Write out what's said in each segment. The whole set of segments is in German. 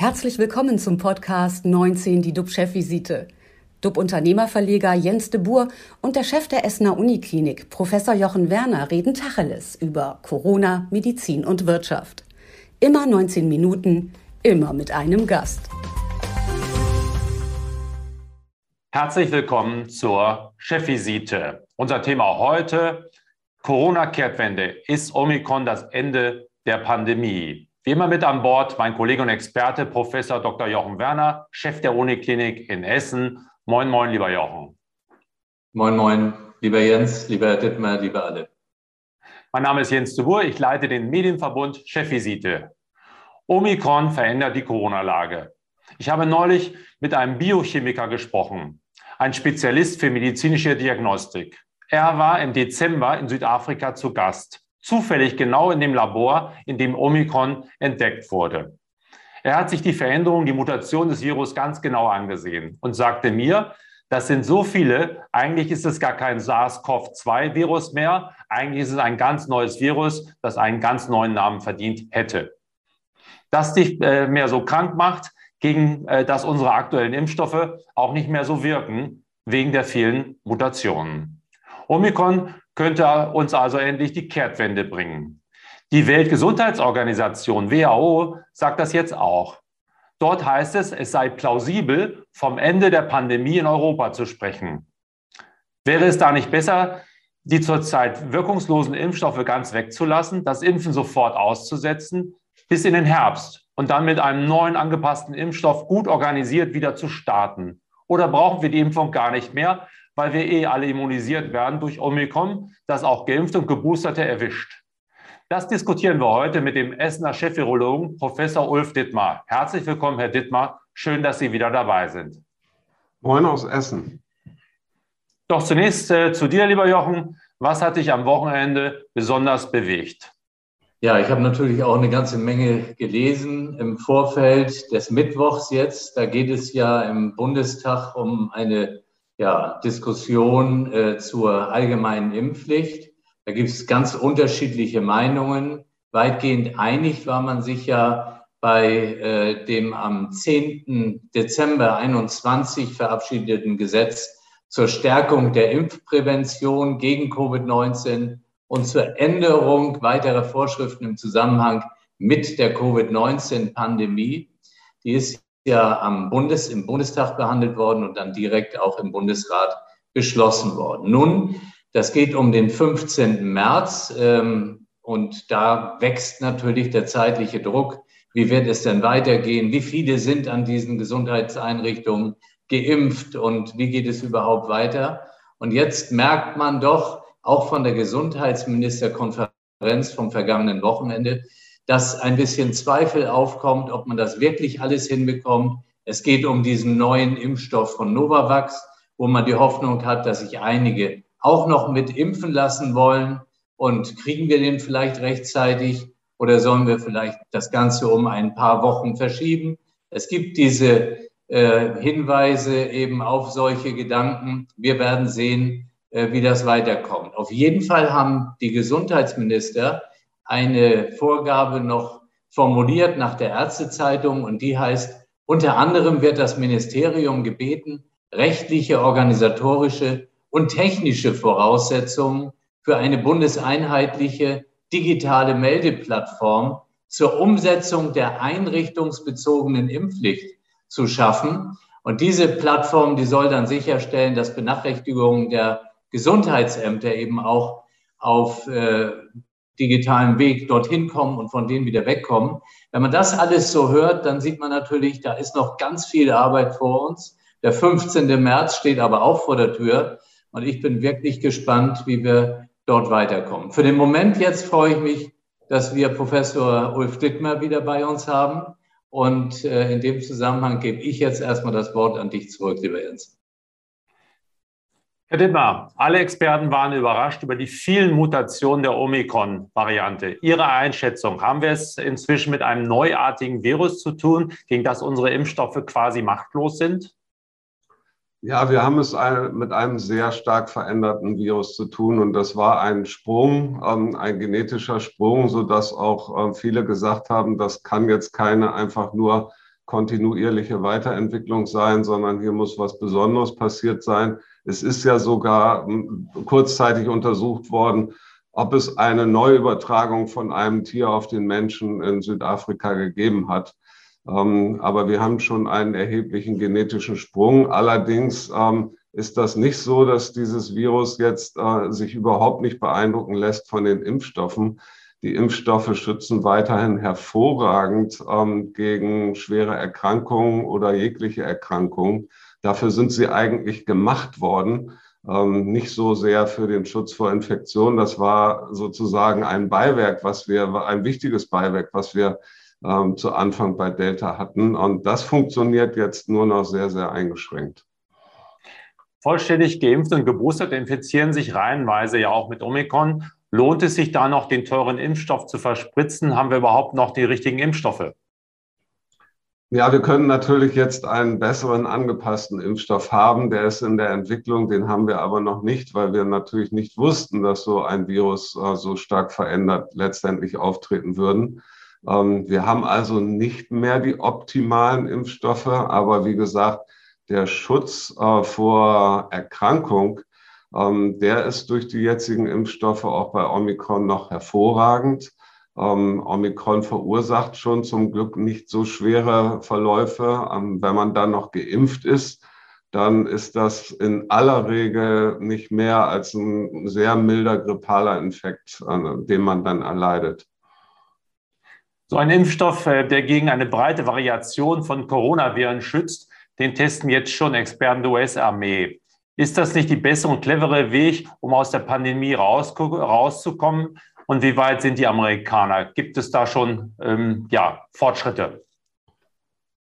Herzlich willkommen zum Podcast 19, die DUB-Chefvisite. DUB-Unternehmerverleger Jens de Boer und der Chef der Essener Uniklinik, Professor Jochen Werner, reden Tacheles über Corona, Medizin und Wirtschaft. Immer 19 Minuten, immer mit einem Gast. Herzlich willkommen zur Chefvisite. Unser Thema heute, Corona-Kehrtwende. Ist Omikron das Ende der Pandemie? Wie immer mit an Bord mein Kollege und Experte, Professor Dr. Jochen Werner, Chef der Uniklinik in Essen. Moin, moin, lieber Jochen. Moin, moin, lieber Jens, lieber Dittmar, lieber alle. Mein Name ist Jens de Boer, ich leite den Medienverbund Chefvisite. Omikron verändert die Corona-Lage. Ich habe neulich mit einem Biochemiker gesprochen, ein Spezialist für medizinische Diagnostik. Er war im Dezember in Südafrika zu Gast zufällig genau in dem Labor, in dem Omikron entdeckt wurde. Er hat sich die Veränderung, die Mutation des Virus ganz genau angesehen und sagte mir, das sind so viele, eigentlich ist es gar kein SARS-CoV-2-Virus mehr, eigentlich ist es ein ganz neues Virus, das einen ganz neuen Namen verdient hätte. Das dich äh, mehr so krank macht, gegen äh, das unsere aktuellen Impfstoffe auch nicht mehr so wirken, wegen der vielen Mutationen. Omikron könnte uns also endlich die Kehrtwende bringen. Die Weltgesundheitsorganisation WHO sagt das jetzt auch. Dort heißt es, es sei plausibel, vom Ende der Pandemie in Europa zu sprechen. Wäre es da nicht besser, die zurzeit wirkungslosen Impfstoffe ganz wegzulassen, das Impfen sofort auszusetzen, bis in den Herbst und dann mit einem neuen angepassten Impfstoff gut organisiert wieder zu starten? Oder brauchen wir die Impfung gar nicht mehr, weil wir eh alle immunisiert werden durch Omikron, das auch Geimpfte und Geboosterte erwischt. Das diskutieren wir heute mit dem Essener Chefvirologen Professor Ulf Dittmar. Herzlich willkommen, Herr Dittmar. Schön, dass Sie wieder dabei sind. Moin aus Essen. Doch zunächst äh, zu dir, lieber Jochen. Was hat dich am Wochenende besonders bewegt? Ja, ich habe natürlich auch eine ganze Menge gelesen im Vorfeld des Mittwochs jetzt. Da geht es ja im Bundestag um eine ja, Diskussion äh, zur allgemeinen Impfpflicht. Da gibt es ganz unterschiedliche Meinungen. Weitgehend einig war man sich ja bei äh, dem am 10. Dezember 21 verabschiedeten Gesetz zur Stärkung der Impfprävention gegen Covid-19 und zur Änderung weiterer Vorschriften im Zusammenhang mit der Covid-19-Pandemie. Die ist ja am Bundes, im Bundestag behandelt worden und dann direkt auch im Bundesrat beschlossen worden. Nun, das geht um den 15. März ähm, und da wächst natürlich der zeitliche Druck. Wie wird es denn weitergehen? Wie viele sind an diesen Gesundheitseinrichtungen geimpft und wie geht es überhaupt weiter? Und jetzt merkt man doch auch von der Gesundheitsministerkonferenz vom vergangenen Wochenende, dass ein bisschen Zweifel aufkommt, ob man das wirklich alles hinbekommt. Es geht um diesen neuen Impfstoff von Novavax, wo man die Hoffnung hat, dass sich einige auch noch mit impfen lassen wollen. Und kriegen wir den vielleicht rechtzeitig oder sollen wir vielleicht das Ganze um ein paar Wochen verschieben? Es gibt diese äh, Hinweise eben auf solche Gedanken. Wir werden sehen, äh, wie das weiterkommt. Auf jeden Fall haben die Gesundheitsminister eine Vorgabe noch formuliert nach der Ärztezeitung und die heißt, unter anderem wird das Ministerium gebeten, rechtliche, organisatorische und technische Voraussetzungen für eine bundeseinheitliche digitale Meldeplattform zur Umsetzung der einrichtungsbezogenen Impfpflicht zu schaffen. Und diese Plattform, die soll dann sicherstellen, dass Benachrichtigungen der Gesundheitsämter eben auch auf äh, digitalen Weg dorthin kommen und von denen wieder wegkommen. Wenn man das alles so hört, dann sieht man natürlich, da ist noch ganz viel Arbeit vor uns. Der 15. März steht aber auch vor der Tür und ich bin wirklich gespannt, wie wir dort weiterkommen. Für den Moment jetzt freue ich mich, dass wir Professor Ulf Dittmer wieder bei uns haben. Und äh, in dem Zusammenhang gebe ich jetzt erstmal das Wort an dich zurück, lieber Jens. Herr Dittmar, alle Experten waren überrascht über die vielen Mutationen der Omikron-Variante. Ihre Einschätzung, haben wir es inzwischen mit einem neuartigen Virus zu tun, gegen das unsere Impfstoffe quasi machtlos sind? Ja, wir haben es mit einem sehr stark veränderten Virus zu tun und das war ein Sprung, ähm, ein genetischer Sprung, sodass auch ähm, viele gesagt haben, das kann jetzt keine einfach nur kontinuierliche Weiterentwicklung sein, sondern hier muss was Besonderes passiert sein. Es ist ja sogar hm, kurzzeitig untersucht worden, ob es eine Neuübertragung von einem Tier auf den Menschen in Südafrika gegeben hat. Ähm, aber wir haben schon einen erheblichen genetischen Sprung. Allerdings ähm, ist das nicht so, dass dieses Virus jetzt äh, sich überhaupt nicht beeindrucken lässt von den Impfstoffen. Die Impfstoffe schützen weiterhin hervorragend ähm, gegen schwere Erkrankungen oder jegliche Erkrankungen. Dafür sind sie eigentlich gemacht worden, ähm, nicht so sehr für den Schutz vor Infektionen. Das war sozusagen ein Beiwerk, was wir, ein wichtiges Beiwerk, was wir ähm, zu Anfang bei Delta hatten. Und das funktioniert jetzt nur noch sehr, sehr eingeschränkt. Vollständig geimpft und geboostert infizieren sich reihenweise ja auch mit Omikron. Lohnt es sich da noch, den teuren Impfstoff zu verspritzen? Haben wir überhaupt noch die richtigen Impfstoffe? Ja, wir können natürlich jetzt einen besseren angepassten Impfstoff haben. Der ist in der Entwicklung, den haben wir aber noch nicht, weil wir natürlich nicht wussten, dass so ein Virus äh, so stark verändert letztendlich auftreten würden. Ähm, wir haben also nicht mehr die optimalen Impfstoffe, aber wie gesagt, der Schutz äh, vor Erkrankung ähm, der ist durch die jetzigen Impfstoffe auch bei Omikron noch hervorragend. Ähm, Omikron verursacht schon zum Glück nicht so schwere Verläufe. Ähm, wenn man dann noch geimpft ist, dann ist das in aller Regel nicht mehr als ein sehr milder grippaler Infekt, den man dann erleidet. So ein Impfstoff, äh, der gegen eine breite Variation von Coronaviren schützt, den testen jetzt schon Experten der US-Armee. Ist das nicht die bessere und clevere Weg, um aus der Pandemie rauszukommen? Und wie weit sind die Amerikaner? Gibt es da schon ähm, ja, Fortschritte?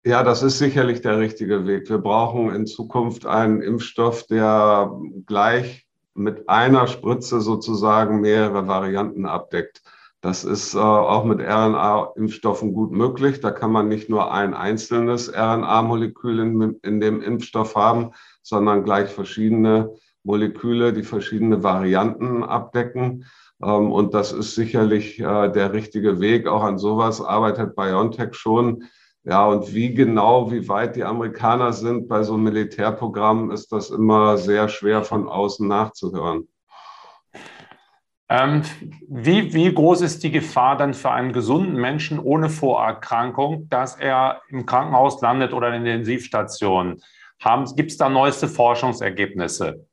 Ja, das ist sicherlich der richtige Weg. Wir brauchen in Zukunft einen Impfstoff, der gleich mit einer Spritze sozusagen mehrere Varianten abdeckt. Das ist äh, auch mit RNA-Impfstoffen gut möglich. Da kann man nicht nur ein einzelnes RNA-Molekül in, in, dem Impfstoff haben, sondern gleich verschiedene Moleküle, die verschiedene Varianten abdecken. Ähm, und das ist sicherlich äh, der richtige Weg. Auch an sowas arbeitet BioNTech schon. Ja, und wie genau, wie weit die Amerikaner sind bei so einem Militärprogramm, ist das immer sehr schwer von außen nachzuhören. Ähm, wie, wie groß ist die Gefahr dann für einen gesunden Menschen ohne Vorerkrankung, dass er im Krankenhaus landet oder in der Intensivstation? Gibt es da neueste Forschungsergebnisse?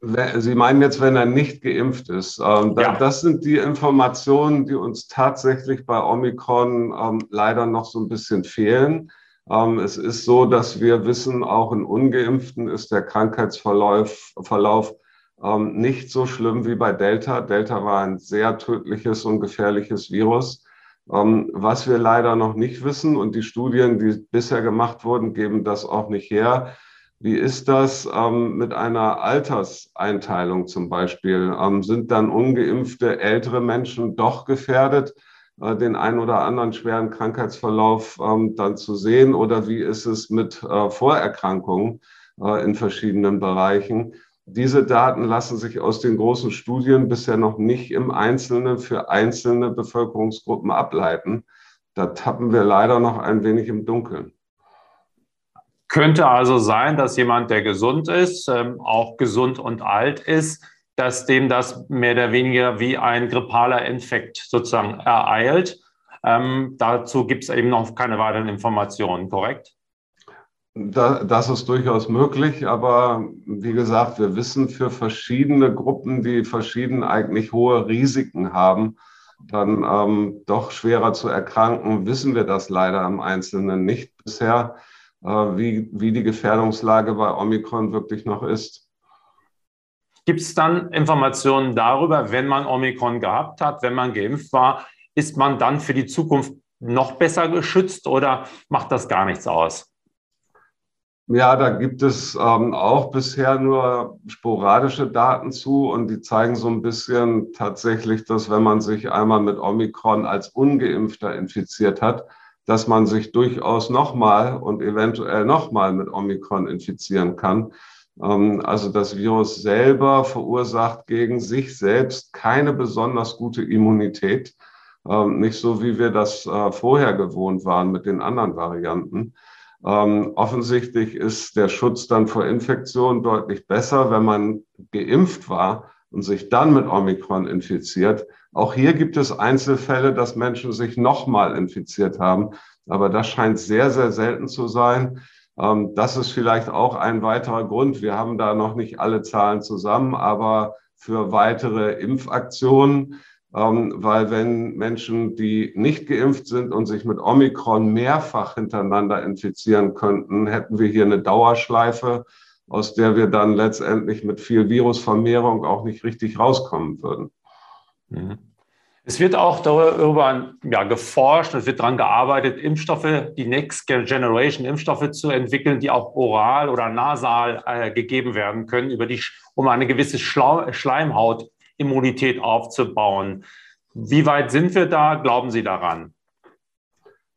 Sie meinen jetzt, wenn er nicht geimpft ist. Ähm, ja. Das sind die Informationen, die uns tatsächlich bei Omikron ähm, leider noch so ein bisschen fehlen. Ähm, es ist so, dass wir wissen, auch in ungeimpften ist der Krankheitsverlauf Verlauf, ähm, nicht so schlimm wie bei Delta. Delta war ein sehr tödliches und gefährliches Virus. Was wir leider noch nicht wissen und die Studien, die bisher gemacht wurden, geben das auch nicht her. Wie ist das ähm, mit einer Alterseinteilung zum Beispiel? Ähm, sind dann ungeimpfte ältere Menschen doch gefährdet, äh, den einen oder anderen schweren Krankheitsverlauf ähm, dann zu sehen? Oder wie ist es mit äh, Vorerkrankungen äh, in verschiedenen Bereichen? Diese Daten lassen sich aus den großen Studien bisher noch nicht im Einzelnen für einzelne Bevölkerungsgruppen ableiten. Da tappen wir leider noch ein wenig im Dunkeln. Könnte also sein, dass jemand, der gesund ist, ähm, auch gesund und alt ist, dass dem das mehr oder weniger wie ein grippaler Infekt sozusagen ereilt. Ähm, dazu gibt es eben noch keine weiteren Informationen, korrekt? das ist durchaus möglich, aber wie gesagt, wir wissen für verschiedene Gruppen, die verschieden eigentlich hohe Risiken haben, dann ähm, doch schwerer zu erkranken, wissen wir das leider im Einzelnen nicht bisher, wie, wie die Gefährdungslage bei Omikron wirklich noch ist. Gibt es dann Informationen darüber, wenn man Omikron gehabt hat, wenn man geimpft war, ist man dann für die Zukunft noch besser geschützt oder macht das gar nichts aus? Ja, da gibt es ähm, auch bisher nur sporadische Daten zu und die zeigen so ein bisschen tatsächlich, dass wenn man sich einmal mit Omikron als ungeimpfter infiziert hat, dass man sich durchaus nochmal und eventuell nochmal mit Omikron infizieren kann. Ähm, also das Virus selber verursacht gegen sich selbst keine besonders gute Immunität. ähm, nicht so, wie wir das äh, vorher gewohnt waren mit den anderen Varianten. Ähm, offensichtlich ist der Schutz dann vor Infektionen deutlich besser, wenn man geimpft war und sich dann mit Omikron infiziert. Auch hier gibt es Einzelfälle, dass Menschen sich nochmal infiziert haben. Aber das scheint sehr, sehr selten zu sein. Ähm, das ist vielleicht auch ein weiterer Grund. Wir haben da noch nicht alle Zahlen zusammen, aber für weitere Impfaktionen ähm, weil wenn Menschen, die nicht geimpft sind und sich mit Omikron mehrfach hintereinander infizieren könnten, hätten wir hier eine Dauerschleife, aus der wir dann letztendlich mit viel Virusvermehrung auch nicht richtig rauskommen würden. Mhm. Es wird auch darüber ja, geforscht, es wird daran gearbeitet, Impfstoffe, die Next Generation Impfstoffe zu entwickeln, die auch oral oder nasal äh, gegeben werden können, über die, um eine gewisse Schlau Schleimhaut Immunität aufzubauen. Wie weit sind wir da? Glauben Sie daran?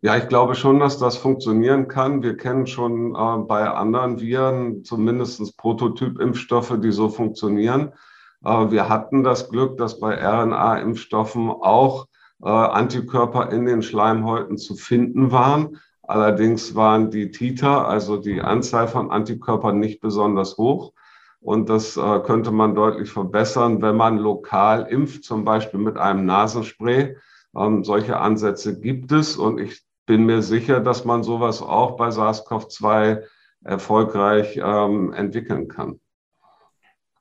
Ja, ich glaube schon, dass das funktionieren kann. Wir kennen schon äh, bei anderen Viren zumindest Prototyp-Impfstoffe, die so funktionieren. Äh, wir hatten das Glück, dass bei RNA-Impfstoffen auch äh, Antikörper in den Schleimhäuten zu finden waren. Allerdings waren die Titer, also die Anzahl von Antikörpern, nicht besonders hoch. Und das äh, könnte man deutlich verbessern, wenn man lokal impft, zum Beispiel mit einem Nasenspray. Ähm, solche Ansätze gibt es und ich bin mir sicher, dass man sowas auch bei SARS-CoV-2 erfolgreich ähm, entwickeln kann.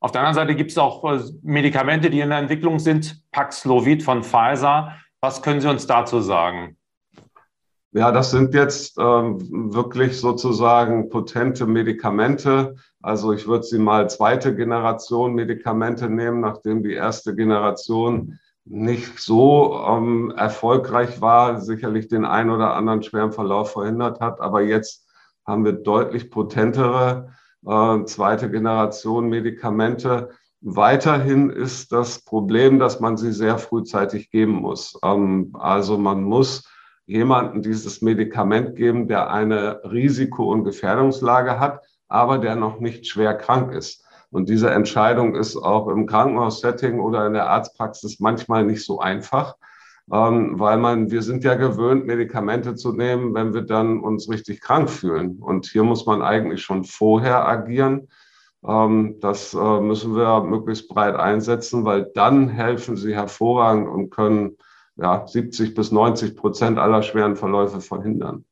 Auf der anderen Seite gibt es auch äh, Medikamente, die in der Entwicklung sind. Paxlovid von Pfizer. Was können Sie uns dazu sagen? Ja, das sind jetzt ähm, wirklich sozusagen potente Medikamente. Also ich würde sie mal zweite Generation Medikamente nehmen, nachdem die erste Generation nicht so ähm, erfolgreich war, sicherlich den einen oder anderen schweren Verlauf verhindert hat. Aber jetzt haben wir deutlich potentere äh, zweite Generation Medikamente. Weiterhin ist das Problem, dass man sie sehr frühzeitig geben muss. Ähm, also man muss jemanden dieses Medikament geben, der eine Risiko- und Gefährdungslage hat, aber der noch nicht schwer krank ist. Und diese Entscheidung ist auch im Krankenhaussetting oder in der Arztpraxis manchmal nicht so einfach, weil man, wir sind ja gewöhnt, Medikamente zu nehmen, wenn wir dann uns richtig krank fühlen. Und hier muss man eigentlich schon vorher agieren. Ähm, das äh, müssen wir möglichst breit einsetzen, weil dann helfen sie hervorragend und können ja, 70 bis 90 Prozent aller schweren Verläufe verhindern.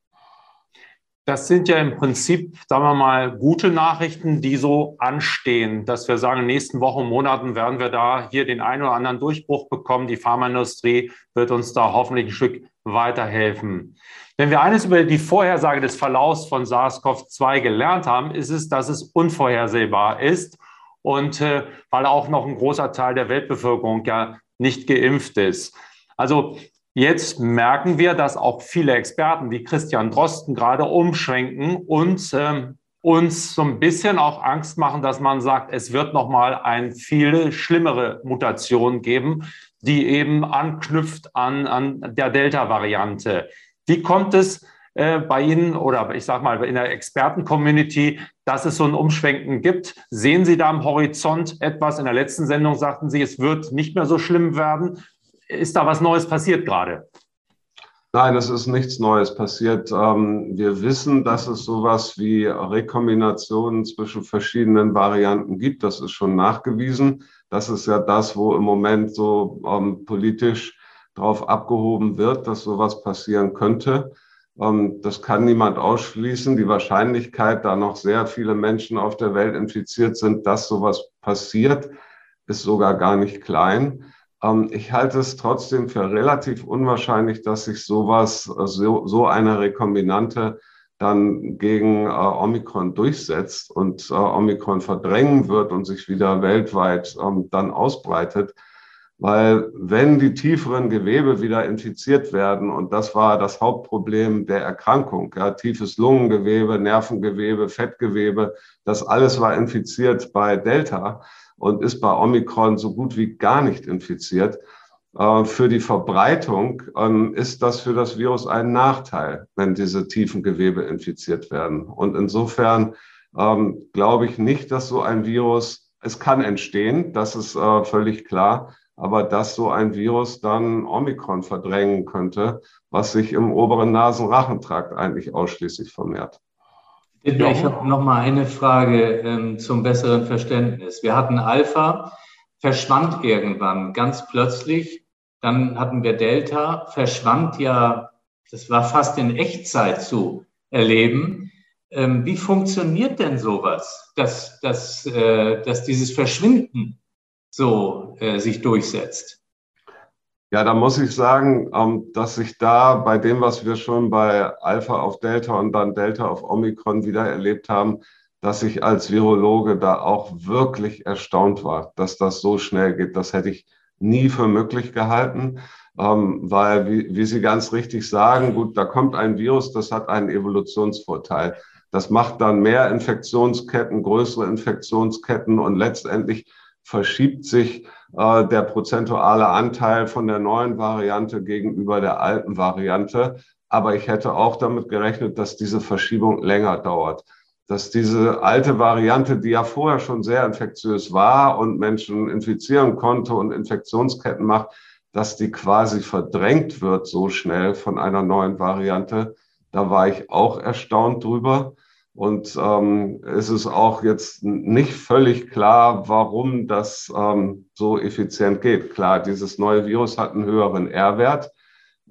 Das sind ja im Prinzip, sagen wir mal, gute Nachrichten, die so anstehen, dass wir sagen, in den nächsten Wochen, Monaten werden wir da hier den einen oder anderen Durchbruch bekommen. Die Pharmaindustrie wird uns da hoffentlich ein Stück weiterhelfen. Wenn wir eines über die Vorhersage des Verlaufs von SARS-CoV-2 gelernt haben, ist es, dass es unvorhersehbar ist und äh, weil auch noch ein großer Teil der Weltbevölkerung ja nicht geimpft ist. Also jetzt merken wir, dass auch viele Experten wie Christian Drosten gerade umschwenken und ähm, uns so ein bisschen auch Angst machen, dass man sagt, es wird noch mal eine viel schlimmere Mutation geben, die eben anknüpft an, an der Delta-Variante. Wie kommt es äh, bei Ihnen oder ich sage mal in der Experten-Community, dass es so ein Umschwenken gibt? Sehen Sie da am Horizont etwas? In der letzten Sendung sagten Sie, es wird nicht mehr so schlimm werden. Ist da was Neues passiert gerade? Nein, es ist nichts Neues passiert. Ähm, wir wissen, dass es sowas wie Rekombinationen zwischen verschiedenen Varianten gibt. Das ist schon nachgewiesen. Das ist ja das, wo im Moment so ähm, politisch drauf abgehoben wird, dass sowas passieren könnte. Ähm, das kann niemand ausschließen. Die Wahrscheinlichkeit, da noch sehr viele Menschen auf der Welt infiziert sind, dass sowas passiert, ist sogar gar nicht klein. Ähm, ich halte es trotzdem für relativ unwahrscheinlich, dass sich sowas, äh, so, so eine Rekombinante dann gegen äh, Omikron durchsetzt und äh, Omikron verdrängen wird und sich wieder weltweit ähm, dann ausbreitet. Weil wenn die tieferen Gewebe wieder infiziert werden, und das war das Hauptproblem der Erkrankung, ja, tiefes Lungengewebe, Nervengewebe, Fettgewebe, das alles war infiziert bei Delta und ist bei Omikron so gut wie gar nicht infiziert. Äh, für die Verbreitung ähm, ist das für das Virus ein Nachteil, wenn diese tiefen Gewebe infiziert werden. Und insofern ähm, glaube ich nicht, dass so ein Virus, es kann entstehen, das ist äh, völlig klar, aber dass so ein Virus dann Omikron verdrängen könnte, was sich im oberen Nasenrachentrakt eigentlich ausschließlich vermehrt. Ich habe noch mal eine Frage ähm, zum besseren Verständnis. Wir hatten Alpha, verschwand irgendwann ganz plötzlich. Dann hatten wir Delta, verschwand ja, das war fast in Echtzeit zu erleben. Ähm, wie funktioniert denn sowas, dass, dass, äh, dass dieses Verschwinden so äh, sich durchsetzt? Ja, da muss ich sagen, ähm, dass sich da bei dem, was wir schon bei Alpha auf Delta und dann Delta auf Omikron wieder erlebt haben, dass ich als Virologe da auch wirklich erstaunt war, dass das so schnell geht. Das hätte ich nie für möglich gehalten, ähm, weil, wie, wie Sie ganz richtig sagen, gut, da kommt ein Virus, das hat einen Evolutionsvorteil. Das macht dann mehr Infektionsketten, größere Infektionsketten und letztendlich verschiebt sich der prozentuale Anteil von der neuen Variante gegenüber der alten Variante. Aber ich hätte auch damit gerechnet, dass diese Verschiebung länger dauert. Dass diese alte Variante, die ja vorher schon sehr infektiös war und Menschen infizieren konnte und Infektionsketten macht, dass die quasi verdrängt wird so schnell von einer neuen Variante. Da war ich auch erstaunt drüber. Und ähm, es ist auch jetzt nicht völlig klar, warum das ähm, so effizient geht. Klar, dieses neue Virus hat einen höheren R-Wert.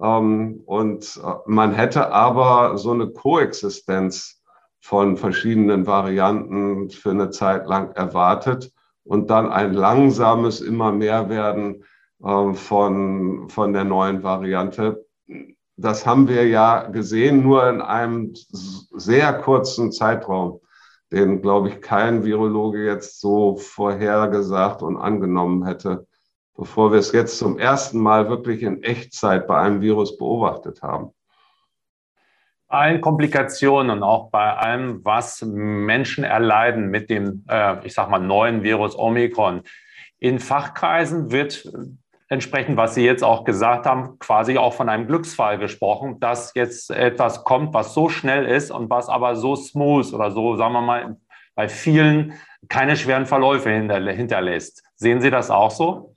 Ähm, und äh, man hätte aber so eine Koexistenz von verschiedenen Varianten für eine Zeit lang erwartet und dann ein langsames immer mehr werden äh, von, von der neuen Variante das haben wir ja gesehen, nur in einem sehr kurzen Zeitraum, den, glaube ich, kein Virologe jetzt so vorhergesagt und angenommen hätte, bevor wir es jetzt zum ersten Mal wirklich in Echtzeit bei einem Virus beobachtet haben. Allen Komplikationen und auch bei allem, was Menschen erleiden mit dem, äh, ich sag mal, neuen Virus Omikron. In Fachkreisen wird entsprechend, was Sie jetzt auch gesagt haben, quasi auch von einem Glücksfall gesprochen, dass jetzt etwas kommt, was so schnell ist und was aber so smooth oder so, sagen wir mal, bei vielen keine schweren Verläufe hinterlässt. Sehen Sie das auch so?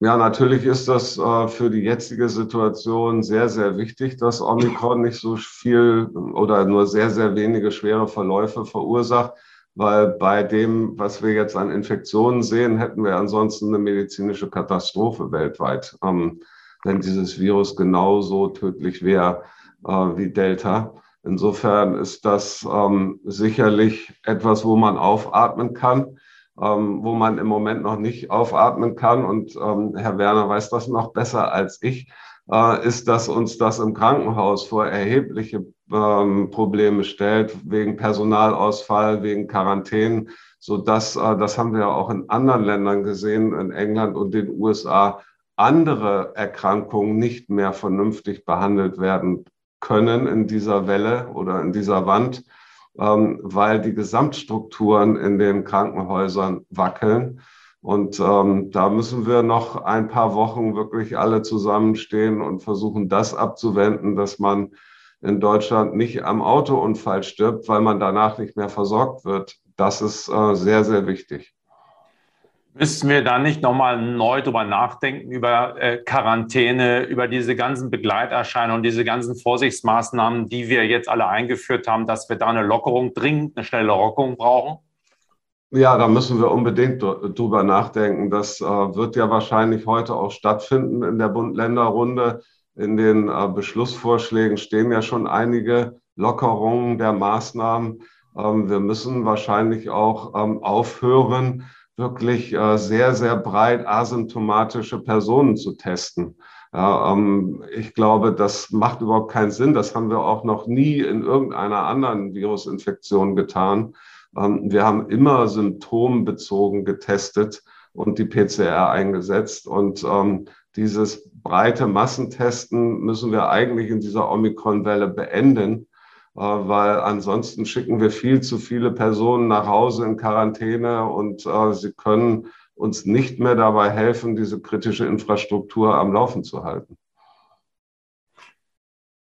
Ja, natürlich ist das äh, für die jetzige Situation sehr, sehr wichtig, dass Omikron nicht so viel oder nur sehr, sehr wenige schwere Verläufe verursacht weil bei dem, was wir jetzt an Infektionen sehen, hätten wir ansonsten eine medizinische Katastrophe weltweit, ähm, wenn dieses Virus genauso tödlich wäre äh, wie Delta. Insofern ist das ähm, sicherlich etwas, wo man aufatmen kann, ähm, wo man im Moment noch nicht aufatmen kann. Und ähm, Herr Werner weiß das noch besser als ich, äh, ist, dass uns das im Krankenhaus vor erhebliche ähm, Probleme stellt, wegen Personalausfall, wegen Quarantänen, so dass, äh, das haben wir ja auch in anderen Ländern gesehen, in England und den USA, andere Erkrankungen nicht mehr vernünftig behandelt werden können in dieser Welle oder in dieser Wand, ähm, weil die Gesamtstrukturen in den Krankenhäusern wackeln. Und ähm, da müssen wir noch ein paar Wochen wirklich alle zusammenstehen und versuchen, das abzuwenden, dass man in Deutschland nicht am Autounfall stirbt, weil man danach nicht mehr versorgt wird. Das ist äh, sehr, sehr wichtig. Müssten wir da nicht nochmal neu drüber nachdenken, über äh, Quarantäne, über diese ganzen Begleiterscheinungen, diese ganzen Vorsichtsmaßnahmen, die wir jetzt alle eingeführt haben, dass wir da eine Lockerung, dringend eine schnelle Lockerung brauchen? Ja, da müssen wir unbedingt drüber nachdenken. Das äh, wird ja wahrscheinlich heute auch stattfinden in der Bund-Länder-Runde. In den äh, Beschlussvorschlägen stehen ja schon einige Lockerungen der Maßnahmen. Ähm, wir müssen wahrscheinlich auch ähm, aufhören, wirklich äh, sehr, sehr breit asymptomatische Personen zu testen. Ähm, ich glaube, das macht überhaupt keinen Sinn. Das haben wir auch noch nie in irgendeiner anderen Virusinfektion getan. Wir haben immer symptombezogen getestet und die PCR eingesetzt. Und ähm, dieses breite Massentesten müssen wir eigentlich in dieser Omikron-Welle beenden, äh, weil ansonsten schicken wir viel zu viele Personen nach Hause in Quarantäne und äh, sie können uns nicht mehr dabei helfen, diese kritische Infrastruktur am Laufen zu halten.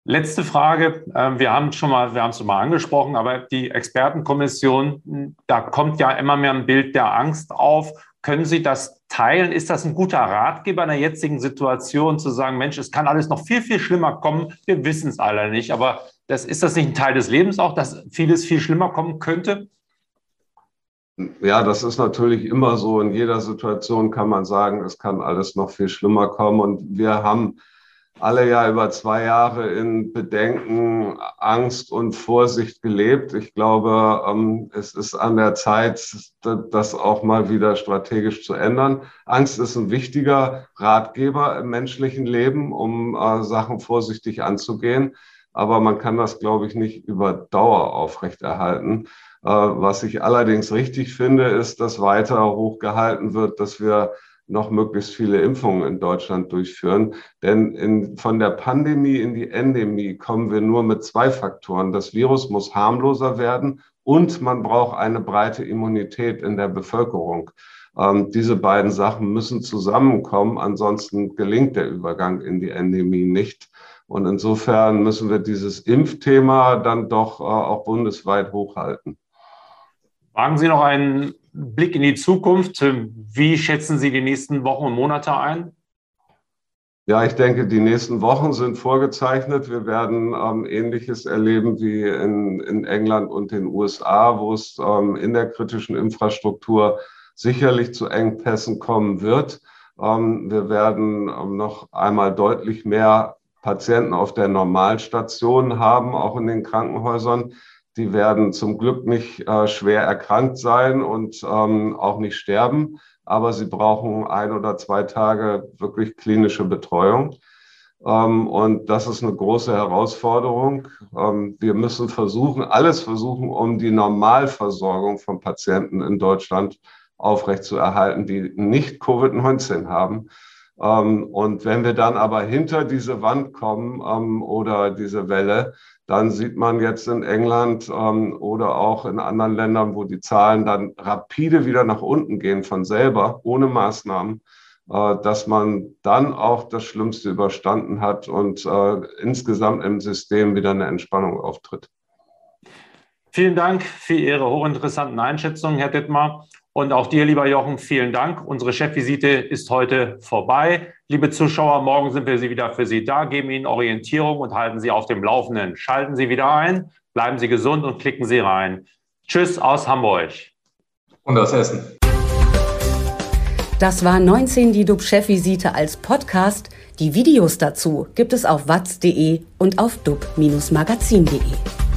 Letzte Frage. Ähm, wir haben schon mal, wir haben es schon mal angesprochen, aber die Expertenkommission, da kommt ja immer mehr ein Bild der Angst auf Können Sie das teilen? Ist das ein guter Ratgeber in der jetzigen Situation zu sagen, Mensch, es kann alles noch viel, viel schlimmer kommen. Wir wissen es alle nicht. Aber das, ist das nicht ein Teil des Lebens auch, dass vieles viel schlimmer kommen könnte? Ja, das ist natürlich immer so. In jeder Situation kann man sagen, es kann alles noch viel schlimmer kommen. Und wir haben alle ja über zwei Jahre in Bedenken, Angst und Vorsicht gelebt. Ich glaube, ähm, es ist an der Zeit, das auch mal wieder strategisch zu ändern. Angst ist ein wichtiger Ratgeber im menschlichen Leben, um äh, Sachen vorsichtig anzugehen. Aber man kann das, glaube ich, nicht über Dauer aufrechterhalten. Äh, was ich allerdings richtig finde, ist, dass weiter hochgehalten wird, dass wir noch möglichst viele Impfungen in Deutschland durchführen. Denn in, von der Pandemie in die Endemie kommen wir nur mit zwei Faktoren. Das Virus muss harmloser werden und man braucht eine breite Immunität in der Bevölkerung. Ähm, diese beiden Sachen müssen zusammenkommen, ansonsten gelingt der Übergang in die Endemie nicht. Und insofern müssen wir dieses Impfthema dann doch äh, auch bundesweit hochhalten. Wagen Sie noch einen Blick in die Zukunft. Wie schätzen Sie die nächsten Wochen und Monate ein? Ja, ich denke, die nächsten Wochen sind vorgezeichnet. Wir werden ähm, Ähnliches erleben wie in, in England und den USA, wo es ähm, in der kritischen Infrastruktur sicherlich zu Engpässen kommen wird. Ähm, wir werden ähm, noch einmal deutlich mehr Patienten auf der Normalstation haben, auch in den Krankenhäusern. Die werden zum Glück nicht äh, schwer erkrankt sein und ähm, auch nicht sterben, aber sie brauchen ein oder zwei Tage wirklich klinische Betreuung. Ähm, und das ist eine große Herausforderung. Ähm, wir müssen versuchen, alles versuchen, um die Normalversorgung von Patienten in Deutschland aufrechtzuerhalten, die nicht Covid-19 haben. Ähm, und wenn wir dann aber hinter diese Wand kommen ähm, oder diese Welle, dann sieht man jetzt in England ähm, oder auch in anderen Ländern, wo die Zahlen dann rapide wieder nach unten gehen von selber, ohne Maßnahmen, äh, dass man dann auch das Schlimmste überstanden hat und äh, insgesamt im System wieder eine Entspannung auftritt. Vielen Dank für Ihre hochinteressanten Einschätzungen, Herr Dittmar. Und auch dir, lieber Jochen, vielen Dank. Unsere Chefvisite ist heute vorbei. Liebe Zuschauer, morgen sind wir wieder für Sie da, geben Ihnen Orientierung und halten Sie auf dem Laufenden. Schalten Sie wieder ein, bleiben Sie gesund und klicken Sie rein. Tschüss aus Hamburg. Und aus Essen. Das war 19 die DUB-Chefvisite als Podcast. Die Videos dazu gibt es auf watz.de und auf dub-magazin.de.